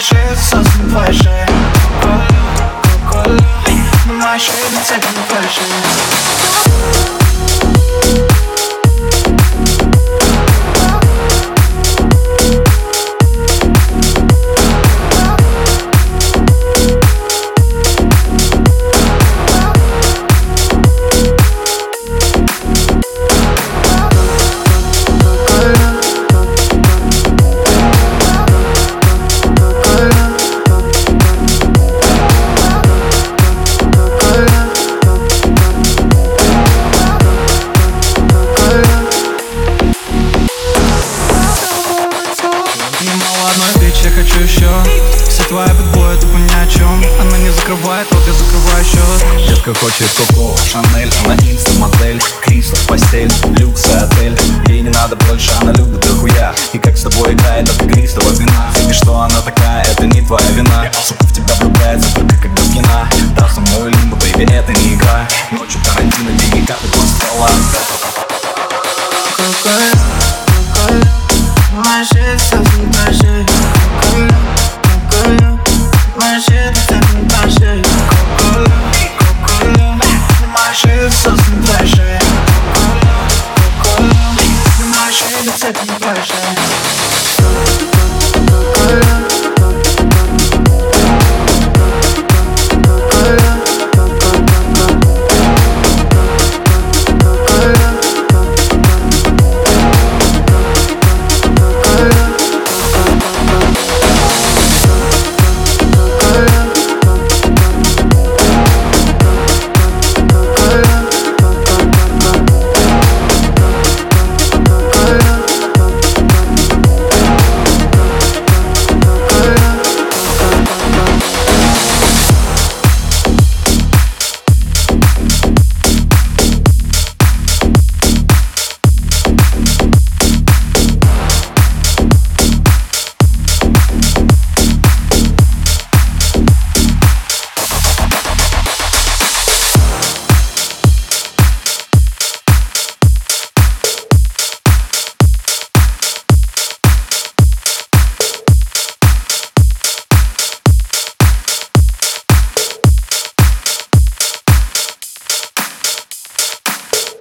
Наши сосны больше Наши не больше я хочу еще Все твои подбои, тупо ни о чем Она не закрывает вот я закрываю счет Детка хочет Коко, Шанель Она инста, модель, Кристо, постель Люкс и отель. Ей не надо больше, она любит дохуя. И как с тобой играет это игристого вина? И что она такая, это не твоя вина. Сука в тебя влюбляется только как Довгина Да, со мной лимба, бэйби, это не игра. Ночью карантина, деньги, капли, курс ствола Какой, какой, моя жизнь version.